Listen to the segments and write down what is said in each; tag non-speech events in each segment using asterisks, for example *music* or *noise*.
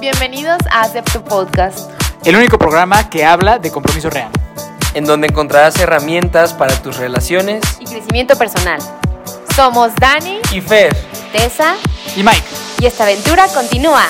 Bienvenidos a Acepto Podcast. El único programa que habla de compromiso real. en donde encontrarás herramientas para tus relaciones Y crecimiento personal. Somos Dani, y Fer. Tessa Y Mike, y esta aventura continúa.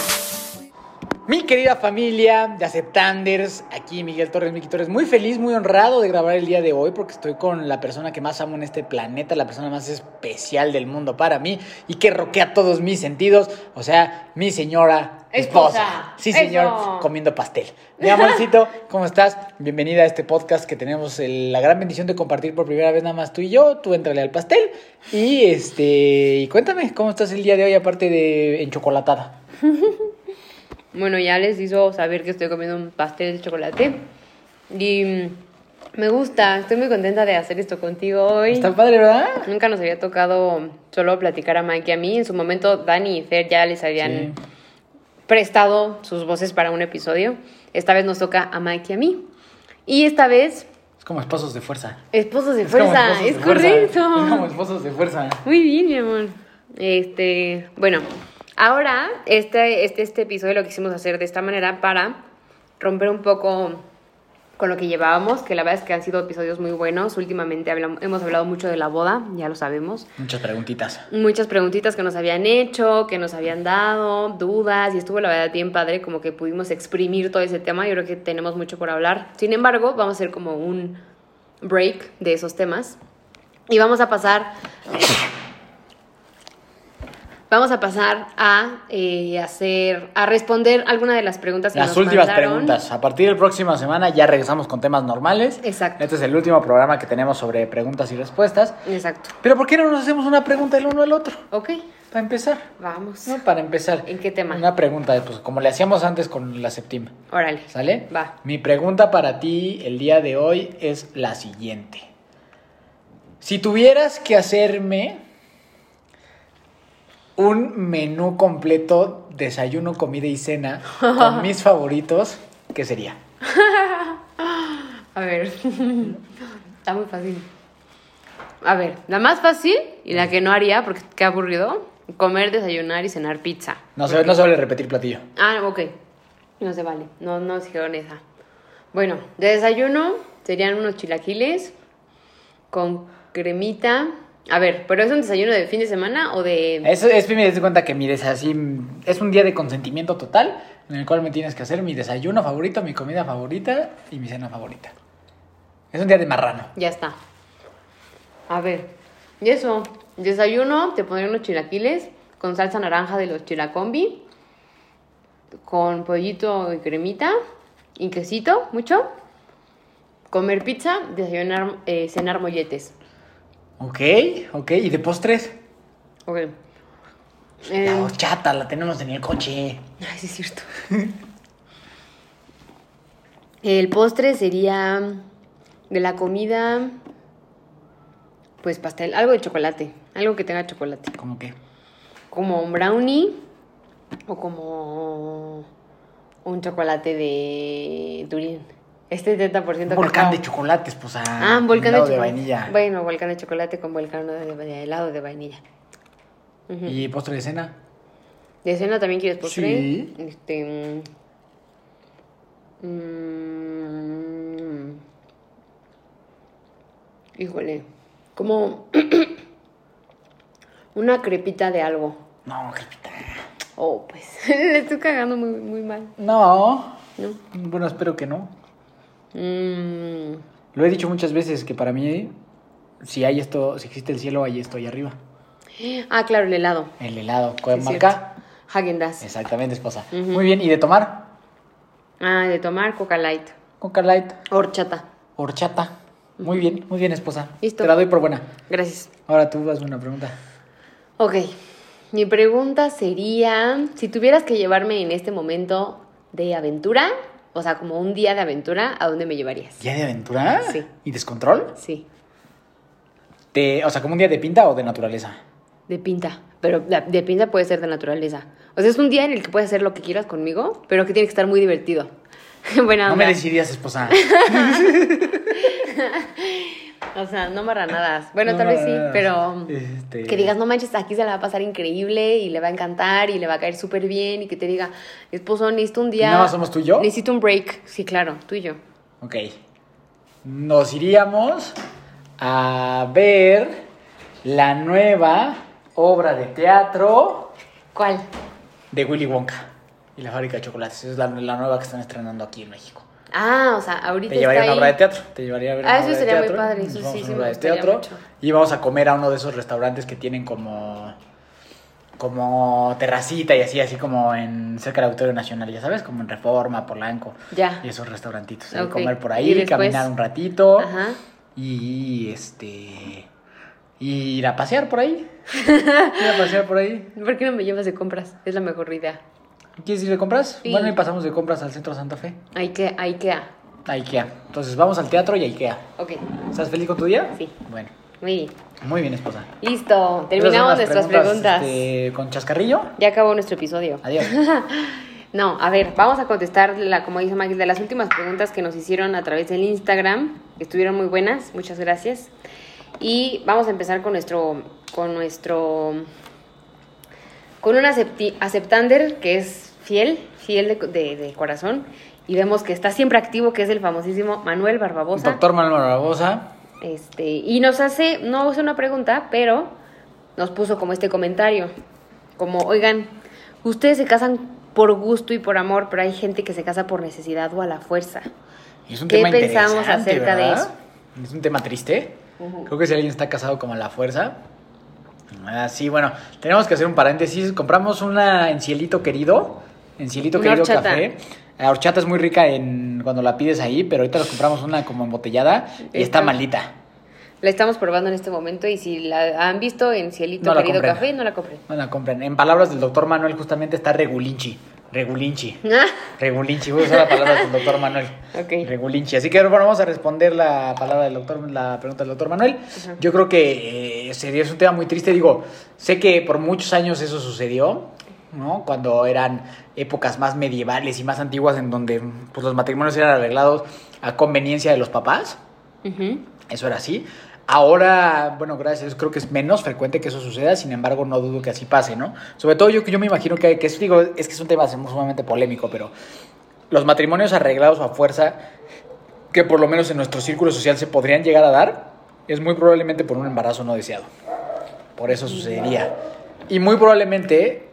Mi querida familia de Aceptanders, aquí Miguel Torres, Miki Torres, muy feliz, muy honrado de grabar el día de hoy porque estoy con la persona que más amo en este planeta, la persona más especial del mundo para mí y que roquea todos mis sentidos, o sea, mi señora esposa. Esposa. Sí, señor, Eso. comiendo pastel. Mi amorcito, *laughs* ¿cómo estás? Bienvenida a este podcast que tenemos el- la gran bendición de compartir por primera vez nada más tú y yo. Tú entrale al pastel y este y cuéntame cómo estás el día de hoy aparte de enchocolatada. *laughs* Bueno, ya les hizo saber que estoy comiendo un pastel de chocolate. Y mm, me gusta, estoy muy contenta de hacer esto contigo hoy. Está padre, ¿verdad? Nunca nos había tocado solo platicar a Mike y a mí. En su momento, Dani y Fer ya les habían Sí. prestado sus voces para un episodio. Esta vez nos toca a Mike y a mí. Y esta vez, Es como esposos de fuerza. esposos de Es fuerza. esposos Es de fuerza. correcto. Es como esposos de fuerza. Muy bien, mi amor. Este, bueno, ahora este, este, este episodio lo quisimos hacer de esta manera para romper un poco con lo que llevábamos, que la verdad es que han sido episodios muy buenos. Últimamente hablamos, hemos hablado mucho de la boda, ya lo sabemos. Muchas preguntitas. Muchas preguntitas que nos habían hecho, que nos habían dado, dudas, y estuvo la verdad bien padre, como que pudimos exprimir todo ese tema. Yo creo que tenemos mucho por hablar. Sin embargo, vamos a hacer como un break de esos temas y vamos a pasar. Vamos a pasar a eh, hacer, a responder alguna de las preguntas que Las nos últimas mandaron. preguntas. A partir de la próxima semana ya regresamos con temas normales. Exacto. Este es el último programa que tenemos sobre preguntas y respuestas. Exacto. Pero ¿por qué no nos hacemos una pregunta el uno al otro? Ok, Para empezar. vamos. No, para empezar. ¿En qué tema? Una pregunta, pues como le hacíamos antes con la séptima. Órale. ¿Sale? Va. Mi pregunta para ti el día de hoy es la siguiente. Si tuvieras que hacerme un menú completo, desayuno, comida y cena, con *laughs* mis favoritos, ¿qué sería? A ver, está muy fácil. A ver, la más fácil y la que no haría, porque qué aburrido, comer, desayunar y cenar pizza. No se, no se vale repetir platillo. Ah, ok. No se vale. No, no dijeron esa. Bueno, de desayuno serían unos chilaquiles con cremita. A ver, ¿pero es un desayuno de fin de semana o de...? Eso es, me das cuenta que mi des- así, es un día de consentimiento total en el cual me tienes que hacer mi desayuno favorito, mi comida favorita y mi cena favorita. Es un día de marrano. Ya está. A ver, y eso, desayuno, te pondré unos chilaquiles con salsa naranja de los chilacombi, con pollito y cremita y quesito, mucho. Comer pizza, desayunar, eh, cenar molletes. Ok, ok. ¿Y de postres? Ok. La Eh, horchata la tenemos en el coche. ay, sí es cierto. El postre sería de la comida, pues pastel, algo de chocolate, algo que tenga chocolate. ¿Cómo que? como un brownie o como un chocolate de Turín. Este 70% Un volcán cacao. de chocolate, esposa. Ah, volcán de chocolate. vainilla. Bueno, volcán de chocolate con volcán de, de helado de vainilla. ¿Y postre de cena? ¿De cena también quieres postre? Sí. Este. mm, mm, híjole. Como. *clears throat* una crepita de algo. No, crepita. Oh, pues. *laughs* Le estoy cagando muy, muy mal. No. ¿No? Bueno, espero que no. Mm, Lo he dicho muchas veces que para mí, si hay esto, si existe el cielo, hay esto ahí arriba. Ah, claro, el helado. El helado. ¿Cuál Es marca? Hagen Dazs. Exactamente, esposa. Muy bien. ¿Y de tomar? Ah, de tomar Coca Light. Coca Light. Horchata. Horchata. Muy bien, muy bien, esposa. Listo. Te la doy por buena. Gracias. Ahora tú hazme una pregunta. Ok. Mi pregunta sería: si tuvieras que llevarme en este momento de aventura, o sea, como un día de aventura, ¿a dónde me llevarías? ¿Día de aventura? Sí. ¿Y descontrol? Sí, De, o sea, como un día de pinta o de naturaleza. de pinta. Pero de pinta puede ser de naturaleza. O sea, es un día en el que puedes hacer lo que quieras conmigo, pero que tiene que estar muy divertido. *laughs* Buena No me decidirías, esposa. *laughs* O sea, no marranadas. Bueno, No tal vez sí, pero Este- que digas, no manches, aquí se la va a pasar increíble y le va a encantar y le va a caer súper bien y que te diga, esposo, necesito un día. nada más somos tú y yo? Necesito un break. Sí, claro, tú y yo. Ok. Nos iríamos a ver la nueva obra de teatro ¿Cuál? de Willy Wonka y la fábrica de chocolates. Es la, la nueva que están estrenando aquí en México. Ah, o sea, ahorita Te llevaría a una ahí. obra de teatro. Te llevaría a ver Ah, una eso obra de sería muy padre, eso sí, sí me gustaría teatro mucho. y vamos a comer a uno de esos restaurantes que tienen como como terracita y así, así como en cerca del Auditorio Nacional, ya sabes, como en Reforma, Polanco. Ya. Y esos restaurantitos. ahí Ok. Comer por ahí, después- caminar un ratito. Ajá. Y este. Y ir a pasear por ahí. *laughs* ir a pasear por ahí. ¿Por qué no me llevas de compras? Es la mejor idea. ¿Quieres ir de compras? Sí. Bueno, y pasamos de compras al centro Santa Fe. Hay que, hay que. A Ikea. Entonces vamos al teatro y a Ikea. Ok, ¿Estás feliz con tu día? Sí. Bueno, muy bien. muy bien, esposa. Listo, terminamos nuestras preguntas. este, con chascarrillo. Ya acabó nuestro episodio. Adiós. *laughs* No, a ver, vamos a contestar, la, como dice Maggie, de las últimas preguntas que nos hicieron a través del Instagram, que estuvieron muy buenas, muchas gracias. Y vamos a empezar con nuestro, con nuestro, con un acepti- aceptander que es fiel, fiel de, de- de corazón, y vemos que está siempre activo, que es el famosísimo Manuel Barbabosa. Doctor Manuel Barbosa. Este, y nos hace, no hace una pregunta, pero nos puso como este comentario, como, oigan, ustedes se casan por gusto y por amor, pero hay gente que se casa por necesidad o a la fuerza. Y es un ¿Qué tema pensamos acerca de eso? Es un tema triste. Creo que si alguien está casado como a la fuerza. Ah, sí, bueno, tenemos que hacer un paréntesis. Compramos una en cielito querido. En cielito querido horchata. café. La horchata es muy rica en cuando la pides ahí, pero ahorita nos compramos una como embotellada y está Está- maldita. La estamos probando en este momento y si la han visto en Cielito No Querido compren. Café, no la compren. No la compren. En palabras del doctor Manuel, justamente está regulinchi. Regulinchi. Ah, *laughs* Regulinchi, voy a usar la palabra del doctor Manuel. Ok. Regulinchi. Así que bueno, vamos a responder la palabra del doctor, la pregunta del doctor Manuel. Yo creo que eh, sería es un tema muy triste. Digo, sé que por muchos años eso sucedió, ¿no? Cuando eran épocas más medievales y más antiguas en donde pues, los matrimonios eran arreglados a conveniencia de los papás. Eso era así. Ahora, bueno, gracias creo que es menos frecuente que eso suceda, sin embargo, no dudo que así pase, ¿no? Sobre todo yo, yo me imagino que, que es, digo, es que es un tema sumamente polémico, pero los matrimonios arreglados a fuerza, que por lo menos en nuestro círculo social se podrían llegar a dar, es muy probablemente por un embarazo no deseado. Por eso sucedería. Y muy probablemente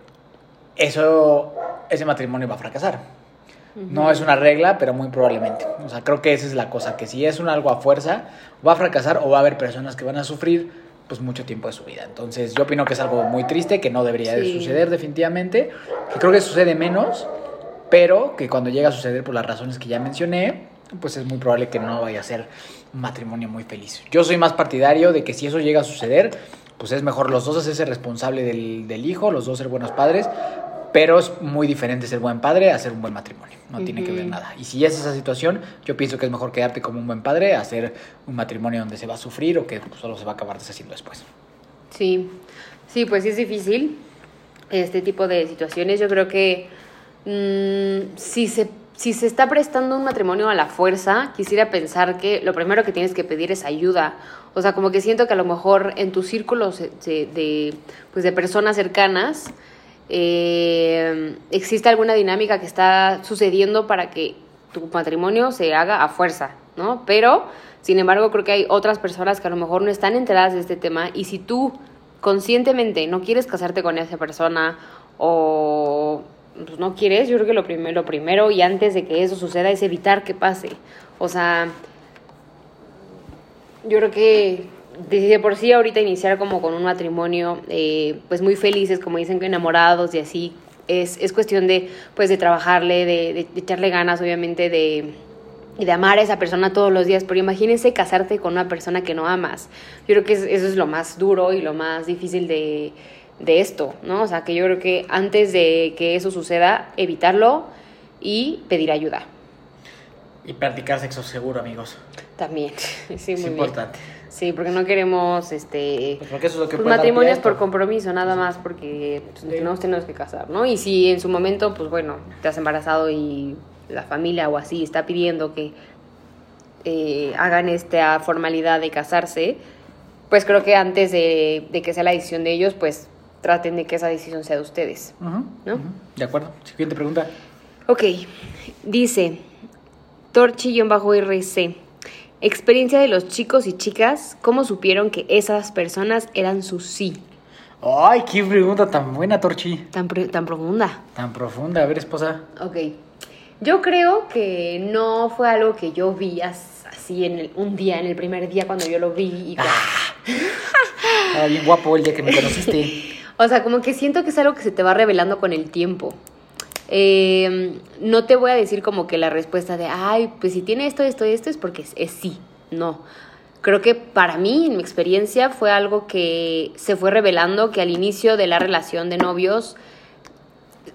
eso, ese matrimonio va a fracasar. No es una regla, pero muy probablemente. O sea, creo que esa es la cosa, que si es un algo a fuerza, va a fracasar o va a haber personas que van a sufrir pues mucho tiempo de su vida. Entonces, yo opino que es algo muy triste, que no debería de suceder definitivamente, que creo que sucede menos, pero que cuando llega a suceder por las razones que ya mencioné, pues es muy probable que no vaya a ser un matrimonio muy feliz. Yo soy más partidario de que si eso llega a suceder, pues es mejor los dos hacerse responsable del, del hijo, los dos ser buenos padres, pero es muy diferente ser buen padre a ser un buen matrimonio. No tiene que ver nada. Y si es esa situación, yo pienso que es mejor quedarte como un buen padre a hacer un matrimonio donde se va a sufrir o que pues, solo se va a acabar deshaciendo después. Sí, sí, pues sí es difícil este tipo de situaciones. Yo creo que mm, si, se, si se está prestando un matrimonio a la fuerza, quisiera pensar que lo primero que tienes que pedir es ayuda. O sea, como que siento que a lo mejor en tu círculo se- de, pues de personas cercanas eh, existe alguna dinámica que está sucediendo para que tu matrimonio se haga a fuerza, ¿no? Pero, sin embargo, creo que hay otras personas que a lo mejor no están enteradas de este tema y si tú conscientemente no quieres casarte con esa persona o pues, no quieres, yo creo que lo primero, lo primero y antes de que eso suceda es evitar que pase. O sea, yo creo que de por sí ahorita iniciar como con un matrimonio eh, pues muy felices como dicen enamorados y así es, es cuestión de pues de trabajarle de, de- de echarle ganas obviamente de y de amar a esa persona todos los días pero imagínense casarte con una persona que no amas yo creo que es- eso es lo más duro y lo más difícil de, de esto no o sea que yo creo que antes de que eso suceda evitarlo y pedir ayuda Y practicar sexo seguro, amigos. también *laughs* sí es muy bien. importante. Sí, porque no queremos este Pues porque eso es lo que pues, matrimonios por compromiso, nada más porque pues, no nos tenemos que casar, ¿no? Y si en su momento, pues bueno, te has embarazado y la familia o así está pidiendo que eh, hagan esta formalidad de casarse, pues creo que antes de, de que sea la decisión de ellos, pues traten de que esa decisión sea de ustedes. ¿No? De acuerdo. Siguiente pregunta. Ok, dice Torchi-RC. Experiencia de los chicos y chicas, ¿cómo supieron que esas personas eran su sí? Ay, qué pregunta tan buena, Torchi. Tan, tan profunda. Tan profunda. A ver, esposa. Ok. Yo creo que no fue algo que yo vi as- así en el- un día, en el primer día cuando yo lo vi. y *laughs* bien guapo el día que me conociste. *laughs* O sea, como que siento que es algo que se te va revelando con el tiempo. Eh, no te voy a decir como que la respuesta de, ay, pues si tiene esto, esto, esto, es porque es sí. No. Creo que para mí, en mi experiencia, fue algo que se fue revelando que al inicio de la relación de novios,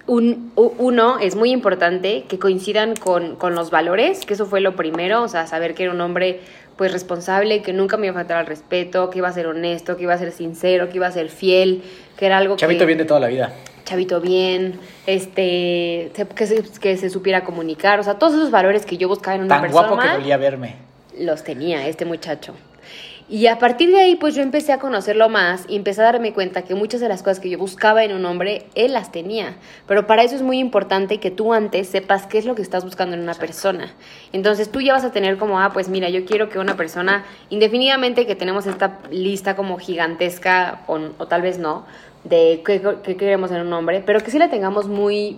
un- uno, es muy importante que coincidan con, con los valores, que eso fue lo primero, o sea, saber que era un hombre pues responsable, que nunca me iba a faltar al respeto, que iba a ser honesto, que iba a ser sincero, que iba a ser fiel, que era algo Chavito que... bien de toda la vida. Chavito bien, este, que se, que se supiera comunicar, o sea, todos esos valores que yo buscaba en una Tan persona guapo que volía a verme. los tenía este muchacho. Y a partir de ahí, pues yo empecé a conocerlo más y empecé a darme cuenta que muchas de las cosas que yo buscaba en un hombre, él las tenía. Pero para eso es muy importante que tú antes sepas qué es lo que estás buscando en una persona. Entonces tú ya vas a tener como, ah, pues mira, yo quiero que una persona, indefinidamente que tenemos esta lista como gigantesca, o, o tal vez no, de qué, qué queremos en un hombre, pero que sí la tengamos muy,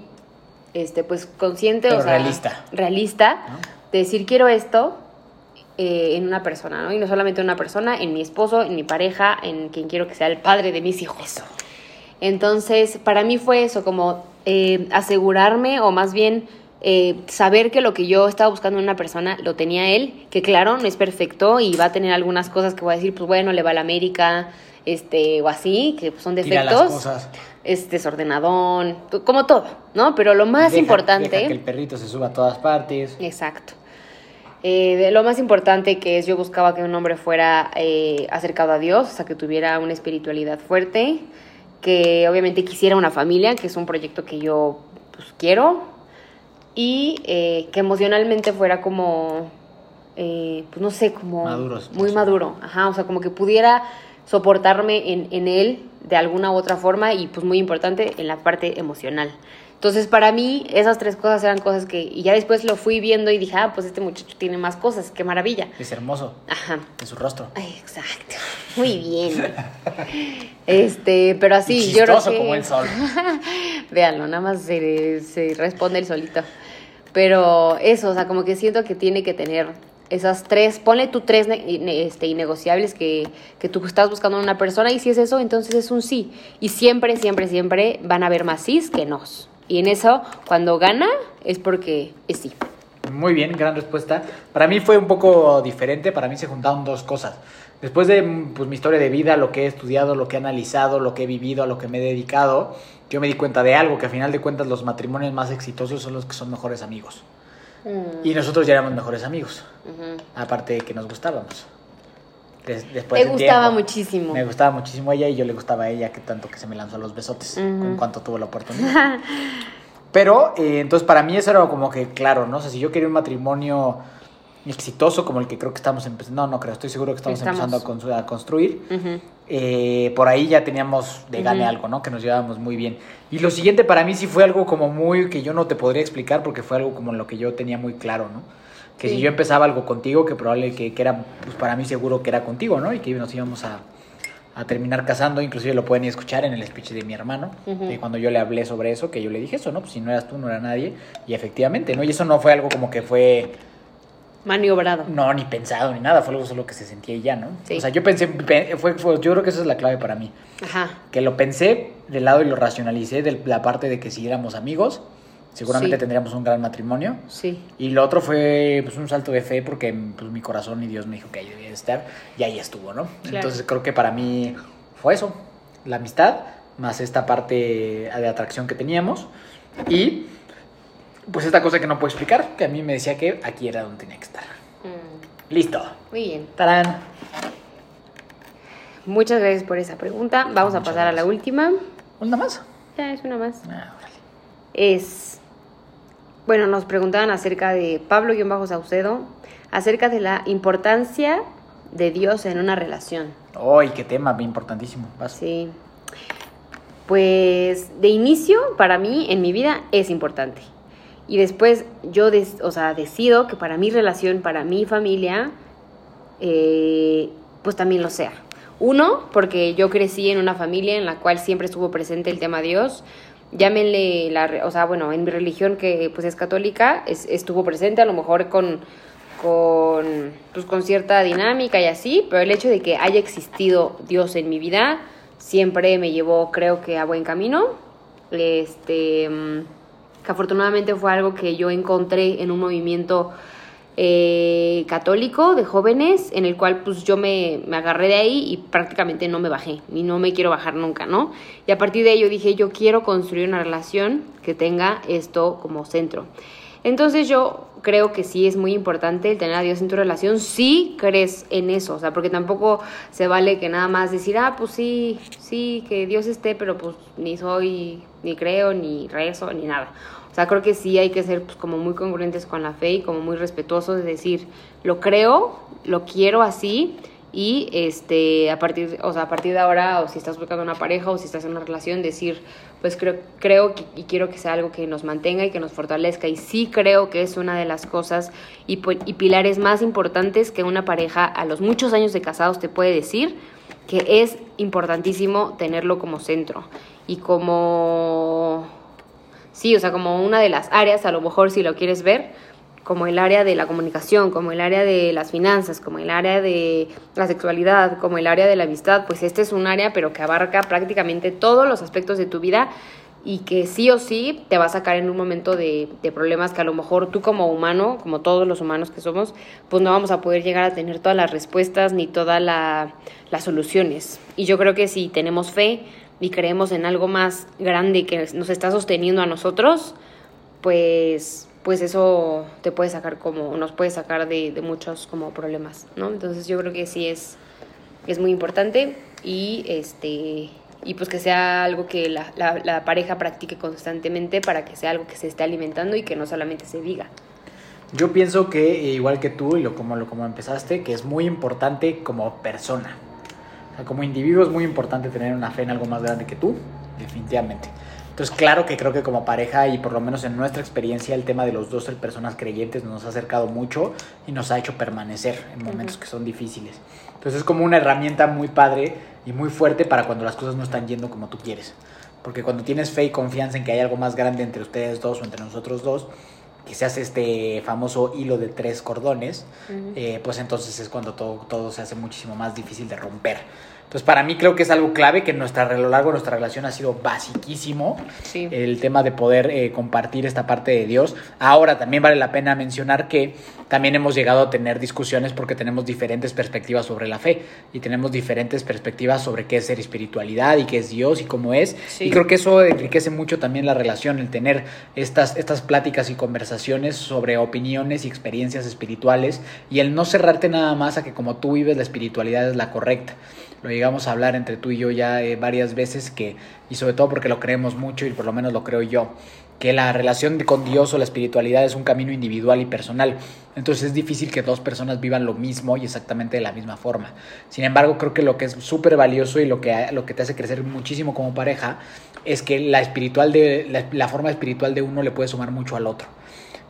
este, pues consciente, Pero o sea, realista. realista, ¿No? de decir quiero esto, eh, en una persona, ¿no? Y no solamente en una persona, en mi esposo, en mi pareja, en quien quiero que sea el padre de mis hijos. Entonces, para mí fue eso, como eh, asegurarme o más bien eh, saber que lo que yo estaba buscando en una persona lo tenía él, que claro, no es perfecto y va a tener algunas cosas que voy a decir, pues bueno, le va a la América, este, o así, que son Tira defectos. Es desordenadón, como todo, ¿no? Pero lo más Deja- importante... deja que el perrito se suba a todas partes. Exacto. Eh, de lo más importante que es, yo buscaba que un hombre fuera eh, acercado a Dios, o sea, que tuviera una espiritualidad fuerte, que obviamente quisiera una familia, que es un proyecto que yo pues, quiero, y eh, que emocionalmente fuera como, eh, pues no sé, como Maduros, muy sí. maduro, ajá, o sea, como que pudiera soportarme en, en él de alguna u otra forma y pues muy importante en la parte emocional. Entonces, para mí, esas tres cosas eran cosas que, y ya después lo fui viendo y dije, ah, pues este muchacho tiene más cosas, qué maravilla. Es hermoso. Ajá. En su rostro. Ay, exacto. Muy bien. *laughs* Este, pero así, Y yo creo que... como el sol. *laughs* Véanlo, nada más se, se responde el solito. Pero eso, o sea, como que siento que tiene que tener esas tres, ponle tú tres este, innegociables que, que tú estás buscando en una persona y si es eso, entonces es un sí. Y siempre, siempre, siempre van a haber más sís que nos. Y en eso, cuando gana, es porque es sí. Muy bien, gran respuesta. Para mí fue un poco diferente, para mí se juntaron dos cosas. Después de mm, pues, mi historia de vida, lo que he estudiado, lo que he analizado, lo que he vivido, a lo que me he dedicado, yo me di cuenta de algo, que a final de cuentas los matrimonios más exitosos son los que son mejores amigos. Y nosotros ya éramos mejores amigos, aparte de que nos gustábamos. Des- después Te de gustaba tiempo, muchísimo. Me gustaba muchísimo ella y yo le gustaba a ella, que tanto que se me lanzó a los besotes, Ujú. con cuanto tuvo la oportunidad. *laughs* Pero, eh, entonces para mí eso era como que claro, ¿no? O sea, si yo quería un matrimonio exitoso como el que creo que estamos empezando, no, no creo, estoy seguro que estamos, Estamos. empezando a, constru- a construir, eh, por ahí ya teníamos de gane algo, ¿no? Que nos llevábamos muy bien. Y lo siguiente para mí sí fue algo como muy que yo no te podría explicar porque fue algo como lo que yo tenía muy claro, ¿no? Que Sí. si yo empezaba algo contigo, que probable que, que era, pues para mí seguro que era contigo, ¿no? Y que nos íbamos a, a terminar casando, inclusive lo pueden escuchar en el speech de mi hermano, de cuando yo le hablé sobre eso, que yo le dije eso, ¿no? Pues si no eras tú, no era nadie. Y efectivamente, ¿no? Y eso no fue algo como que fue... Maniobrado. No, ni pensado, ni nada, fue algo solo que se sentía y ya, ¿no? Sí. O sea, yo pensé, pe- fue, fue- yo creo que esa es la clave para mí. Ajá. Que lo pensé del lado y lo racionalicé de la parte de que si éramos amigos, seguramente Sí. tendríamos un gran matrimonio. Sí. Y lo otro fue pues, un salto de fe porque pues, mi corazón y Dios me dijo que ahí debía de estar y ahí estuvo, ¿no? Claro. Entonces creo que para mí fue eso, la amistad, más esta parte de atracción que teníamos y pues esta cosa que no puedo explicar, que a mí me decía que aquí era donde tenía que estar. Mm, Listo. Muy bien. Tarán. Muchas gracias por esa pregunta. Vamos a pasar a la última. ¿Una más? Ya es una más. Ah, órale. Es. Bueno, nos preguntaban acerca de Pablo-Saucedo, acerca de la importancia de Dios en una relación. ¡Ay, qué tema! Importantísimo. Vas. Sí. Pues de inicio, para mí, en mi vida, es importante. Y después yo, des- o sea, decido que para mi relación, para mi familia, eh, pues también lo sea. Uno, porque yo crecí en una familia en la cual siempre estuvo presente el tema Dios. Llámenle, la, o sea, bueno, en mi religión que pues es católica, es- estuvo presente a lo mejor con, con, pues, con cierta dinámica y así, pero el hecho de que haya existido Dios en mi vida siempre me llevó, creo que, a buen camino. Este, mm, que afortunadamente fue algo que yo encontré en un movimiento eh, católico de jóvenes en el cual pues yo me, me agarré de ahí y prácticamente no me bajé y no me quiero bajar nunca, ¿no? Y a partir de ello dije yo quiero construir una relación que tenga esto como centro. Entonces yo creo que sí es muy importante el tener a Dios en tu relación, si crees en eso, o sea, porque tampoco se vale que nada más decir, ah, pues sí, sí, que Dios esté, pero pues ni soy, ni creo, ni rezo, ni nada. O sea, creo que sí hay que ser pues, como muy congruentes con la fe y como muy respetuosos de decir, lo creo, lo quiero así y este a partir, o sea, a partir de ahora o si estás buscando una pareja o si estás en una relación decir, pues creo creo que, y quiero que sea algo que nos mantenga y que nos fortalezca. Y sí creo que es una de las cosas y, pu- y pilares más importantes que una pareja a los muchos años de casados te puede decir que es importantísimo tenerlo como centro y como Sí, o sea, como una de las áreas, a lo mejor si lo quieres ver, como el área de la comunicación, como el área de las finanzas, como el área de la sexualidad, como el área de la amistad, pues este es un área, pero que abarca prácticamente todos los aspectos de tu vida y que sí o sí te va a sacar en un momento de, problemas que a lo mejor tú como humano, como todos los humanos que somos, pues no vamos a poder llegar a tener todas las respuestas ni todas la, las soluciones. Y yo creo que si tenemos fe y creemos en algo más grande que nos está sosteniendo a nosotros, pues, pues eso te puede sacar como, nos puede sacar de, muchos como problemas, ¿no? Entonces yo creo que sí es, es muy importante y este y pues que sea algo que la, la, pareja practique constantemente para que sea algo que se esté alimentando y que no solamente se diga. Yo pienso que, igual que tú, y lo como, lo como empezaste, que es muy importante como persona. O sea, como individuo es muy importante tener una fe en algo más grande que tú, definitivamente. Entonces, claro que creo que como pareja y por lo menos en nuestra experiencia el tema de los dos ser personas creyentes nos ha acercado mucho y nos ha hecho permanecer en momentos que son difíciles. Entonces es como una herramienta muy padre y muy fuerte para cuando las cosas no están yendo como tú quieres. Porque cuando tienes fe y confianza en que hay algo más grande entre ustedes dos o entre nosotros dos, que se hace este famoso hilo de tres cordones, eh, pues entonces es cuando todo, todo se hace muchísimo más difícil de romper. Entonces, para mí creo que es algo clave que en nuestra, a lo largo de nuestra relación ha sido basiquísimo Sí. el tema de poder eh, compartir esta parte de Dios. Ahora también vale la pena mencionar que también hemos llegado a tener discusiones porque tenemos diferentes perspectivas sobre la fe y tenemos diferentes perspectivas sobre qué es ser espiritualidad y qué es Dios y cómo es. Sí. Y creo que eso enriquece mucho también la relación, el tener estas, estas pláticas y conversaciones sobre opiniones y experiencias espirituales y el no cerrarte nada más a que como tú vives la espiritualidad es la correcta. Lo llegamos a hablar entre tú y yo ya eh, varias veces que, y sobre todo porque lo creemos mucho y por lo menos lo creo yo, que la relación con Dios o la espiritualidad es un camino individual y personal. Entonces es difícil que dos personas vivan lo mismo y exactamente de la misma forma. Sin embargo, creo que lo que es súper valioso y lo que, lo que te hace crecer muchísimo como pareja es que la, espiritual de, la forma espiritual de uno le puede sumar mucho al otro.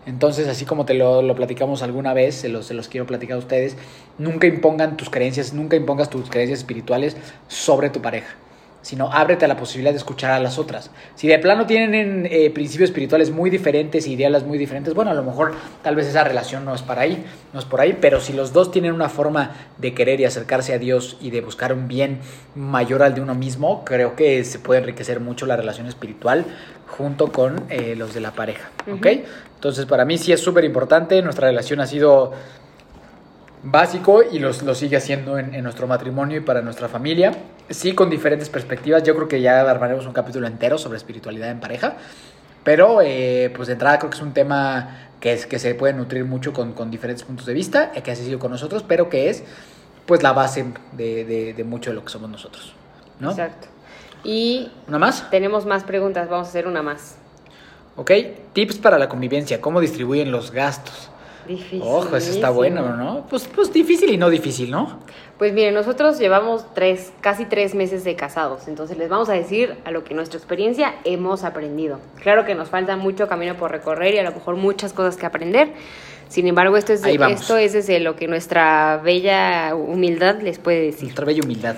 Entonces, así como te lo, lo platicamos alguna vez, se los, se los quiero platicar a ustedes, nunca impongan tus creencias, nunca impongas tus creencias espirituales sobre tu pareja, sino ábrete a la posibilidad de escuchar a las otras. Si de plano tienen eh, principios espirituales muy diferentes, ideales muy diferentes, bueno, a lo mejor tal vez esa relación no es para ahí, no es por ahí, pero si los dos tienen una forma de querer y acercarse a Dios y de buscar un bien mayor al de uno mismo, creo que se puede enriquecer mucho la relación espiritual junto con eh, los de la pareja, ¿ok? Entonces para mí sí es súper importante, nuestra relación ha sido básico y los, lo sigue haciendo en, en nuestro matrimonio y para nuestra familia. Sí, con diferentes perspectivas. Yo creo que ya armaremos un capítulo entero sobre espiritualidad en pareja. Pero, eh, pues de entrada creo que es un tema que, es, que se puede nutrir mucho con, con diferentes puntos de vista, eh, que ha sido con nosotros, pero que es pues la base de, de, de mucho de lo que somos nosotros. ¿no? Exacto. Y ¿Una más? tenemos más preguntas, vamos a hacer una más. Ok, tips para la convivencia, cómo distribuyen los gastos. Difícil. Ojo, eso está bueno, ¿no? Pues, pues difícil y no difícil, ¿no? Pues miren, nosotros llevamos tres, casi tres meses de casados, entonces les vamos a decir a lo que nuestra experiencia hemos aprendido. Claro que nos falta mucho camino por recorrer y a lo mejor muchas cosas que aprender. Sin embargo, esto es, esto es desde lo que nuestra bella humildad les puede decir. Nuestra bella humildad.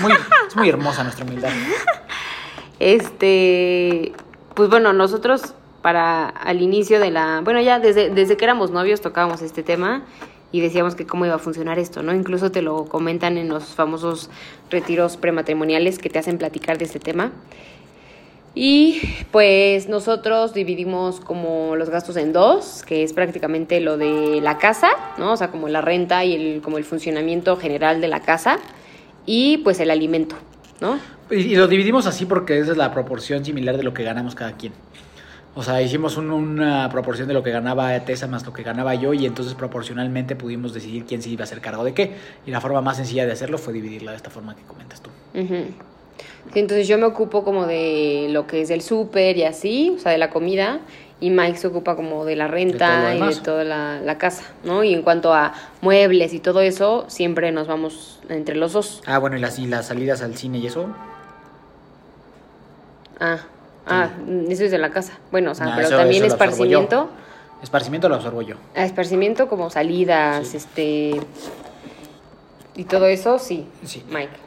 Muy, es muy hermosa nuestra humildad. Este, pues bueno, nosotros para al inicio de la, bueno, ya desde, desde que éramos novios tocábamos este tema y decíamos que cómo iba a funcionar esto, ¿no? Incluso te lo comentan en los famosos retiros prematrimoniales que te hacen platicar de este tema. Y pues nosotros dividimos como los gastos en dos, que es prácticamente lo de la casa, ¿no? O sea, como la renta y el, como el funcionamiento general de la casa y pues el alimento, ¿no? Y, y lo dividimos así porque esa es la proporción similar de lo que ganamos cada quien. O sea, hicimos un- una proporción de lo que ganaba Tessa más lo que ganaba yo y entonces proporcionalmente pudimos decidir quién se iba a hacer cargo de qué. Y la forma más sencilla de hacerlo fue dividirla de esta forma que comentas tú. Entonces yo me ocupo como de lo que es el súper y así, o sea, de la comida, y Mike se ocupa como de la De renta y de toda la, la casa, ¿no? Y en cuanto a muebles y todo eso, siempre nos vamos entre los dos. Ah, bueno, y las, y las salidas al cine y eso. Ah, ah, eso es de la casa. Bueno, o sea, pero eso- también eso esparcimiento. Esparcimiento lo absorbo yo. A esparcimiento como salidas, Sí. este... Y todo eso, sí, Sí. Mike.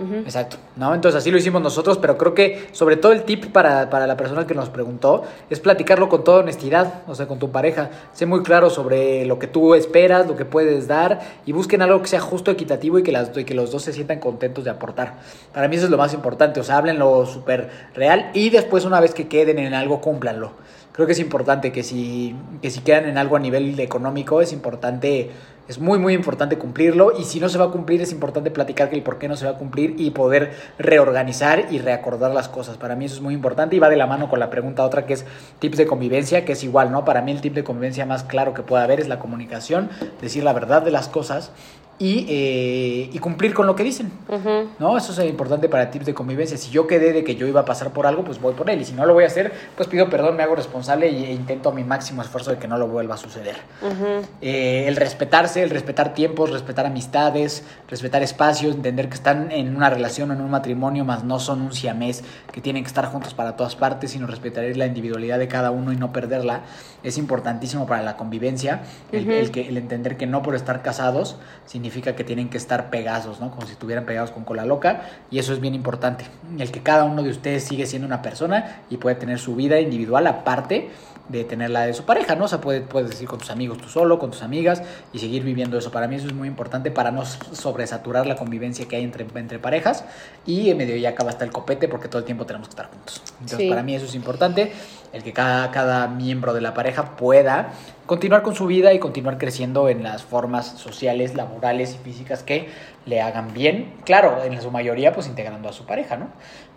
Exacto, ¿no? Entonces así lo hicimos nosotros, pero creo que sobre todo el tip para, para la persona que nos preguntó es platicarlo con toda honestidad, o sea, con tu pareja. Sé muy claro sobre lo que tú esperas, lo que puedes dar y busquen algo que sea justo, equitativo y que, las, y que los dos se sientan contentos de aportar. Para mí eso es lo más importante, o sea, háblenlo súper real y después una vez que queden en algo, cúmplanlo. Creo que es importante que si, que si quedan en algo a nivel económico, es importante, es muy, muy importante cumplirlo. Y si no se va a cumplir, es importante platicar que el por qué no se va a cumplir y poder reorganizar y reacordar las cosas. Para mí eso es muy importante y va de la mano con la pregunta otra que es tips de convivencia, que es igual, ¿no? Para mí el tip de convivencia más claro que puede haber es la comunicación, decir la verdad de las cosas y, eh, y cumplir con lo que dicen. Ujú. ¿No? Eso es importante para tips de convivencia. Si yo quedé de que yo iba a pasar por algo, pues voy por él. Y si no lo voy a hacer, pues pido perdón, me hago responsable e intento mi máximo esfuerzo de que no lo vuelva a suceder. Ujú. Eh, el respetarse, el respetar tiempos, respetar amistades, respetar espacios, entender que están en una relación en un matrimonio, más no son un siamés que tienen que estar juntos para todas partes, sino respetar la individualidad de cada uno y no perderla. Es importantísimo para la convivencia el, Ujú. el que, el entender que no por estar casados significa que tienen que estar pegados, ¿no? Como si estuvieran pegados con cola loca. Y eso es bien importante. El que cada uno de ustedes sigue siendo una persona y puede tener su vida individual aparte de tener la de su pareja, ¿no? O sea, puede- puedes decir con tus amigos tú solo, con tus amigas y seguir viviendo eso. Para mí eso es muy importante para no sobresaturar la convivencia que hay entre, entre parejas y en medio ya acaba hasta el copete porque todo el tiempo tenemos que estar juntos. Entonces, Sí. para mí eso es importante, el que cada, cada miembro de la pareja pueda continuar con su vida y continuar creciendo en las formas sociales, laborales y físicas que le hagan bien. Claro, en su mayoría, pues integrando a su pareja, ¿no?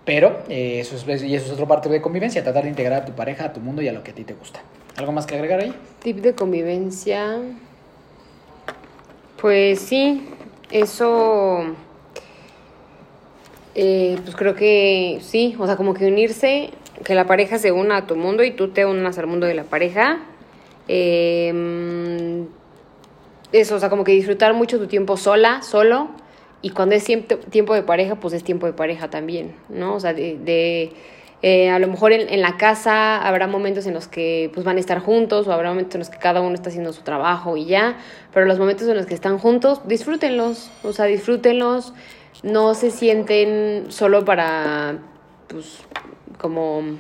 Pero eh, eso es, y eso es otra parte de convivencia, tratar de integrar a tu pareja, a tu mundo y a lo que a ti te gusta. ¿Algo más que agregar ahí? Tip de convivencia. Pues sí, eso. eh, pues creo que sí, o sea, como que unirse, que la pareja se una a tu mundo y tú te unas al mundo de la pareja. Eh, eso, o sea, como que disfrutar mucho tu tiempo sola, solo. Y cuando es tiempo, tiempo de pareja, pues es tiempo de pareja también, ¿no? O sea, de, de, eh, a lo mejor en, en la casa habrá momentos en los que pues van a estar juntos o habrá momentos en los que cada uno está haciendo su trabajo y ya, pero los momentos en los que están juntos, disfrútenlos, o sea, disfrútenlos, no se sienten solo para, pues, como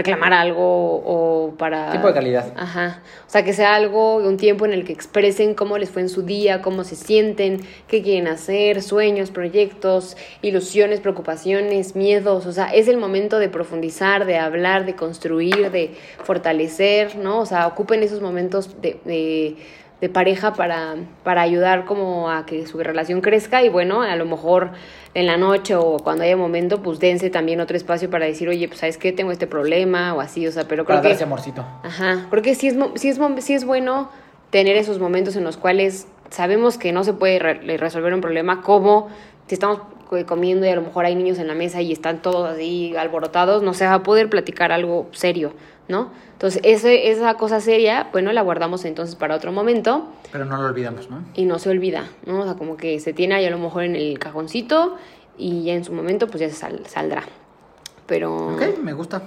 reclamar algo o para... Tiempo de calidad. Ajá. O sea, que sea algo, un tiempo en el que expresen cómo les fue en su día, cómo se sienten, qué quieren hacer, sueños, proyectos, ilusiones, preocupaciones, miedos. O sea, es el momento de profundizar, de hablar, de construir, de fortalecer, ¿no? O sea, ocupen esos momentos de, de, de pareja para, para ayudar como a que su relación crezca y bueno, a lo mejor en la noche o cuando haya momento, pues dense también otro espacio para decir, oye, pues sabes qué, tengo este problema o así, o sea, pero creo Para que... darse amorcito. Ajá, porque sí es, sí, es, sí es bueno tener esos momentos en los cuales sabemos que no se puede re- resolver un problema como si estamos comiendo y a lo mejor hay niños en la mesa y están todos así alborotados, no se va a poder platicar algo serio, ¿no? Entonces, ese, esa cosa seria, bueno, la guardamos entonces para otro momento Pero no lo olvidamos, ¿no? y no se olvida, ¿no? O sea, como que se tiene ahí a lo mejor en el cajoncito y ya en su momento pues ya se sal- saldrá. Pero... Ok, me gusta.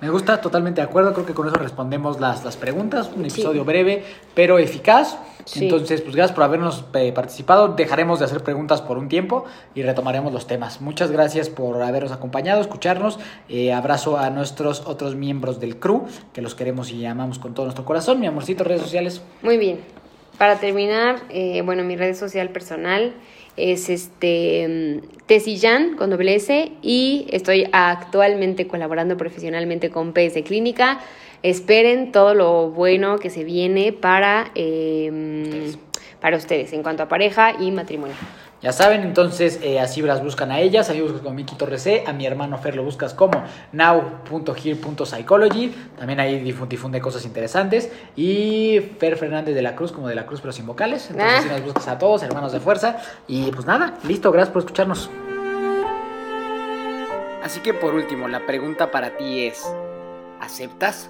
Me gusta, totalmente de acuerdo. Creo que con eso respondemos las, las preguntas. Un Sí. episodio breve, pero eficaz. Sí. Entonces, pues gracias por habernos eh, participado. Dejaremos de hacer preguntas por un tiempo y retomaremos los temas. Muchas gracias por habernos acompañado, escucharnos. Eh, abrazo a nuestros otros miembros del crew, que los queremos y amamos con todo nuestro corazón. Mi amorcito, redes sociales. Muy bien. Para terminar, eh, bueno, mi red social personal es este Tessillan con doble S y estoy actualmente colaborando profesionalmente con PS Clínica. Esperen todo lo bueno que se viene para, eh, para ustedes en cuanto a pareja y matrimonio. Ya saben, entonces eh, así las buscan a ellas, ahí buscas como Miki Torres C, a mi hermano Fer lo buscas como now.here.psychology, también ahí difu- difunde cosas interesantes, y Fer Fernández de la Cruz como de la Cruz pero sin vocales, entonces Ah. así nos buscas a todos, hermanos de fuerza, y pues nada, listo, gracias por escucharnos. Así que por último, la pregunta para ti es, ¿aceptas?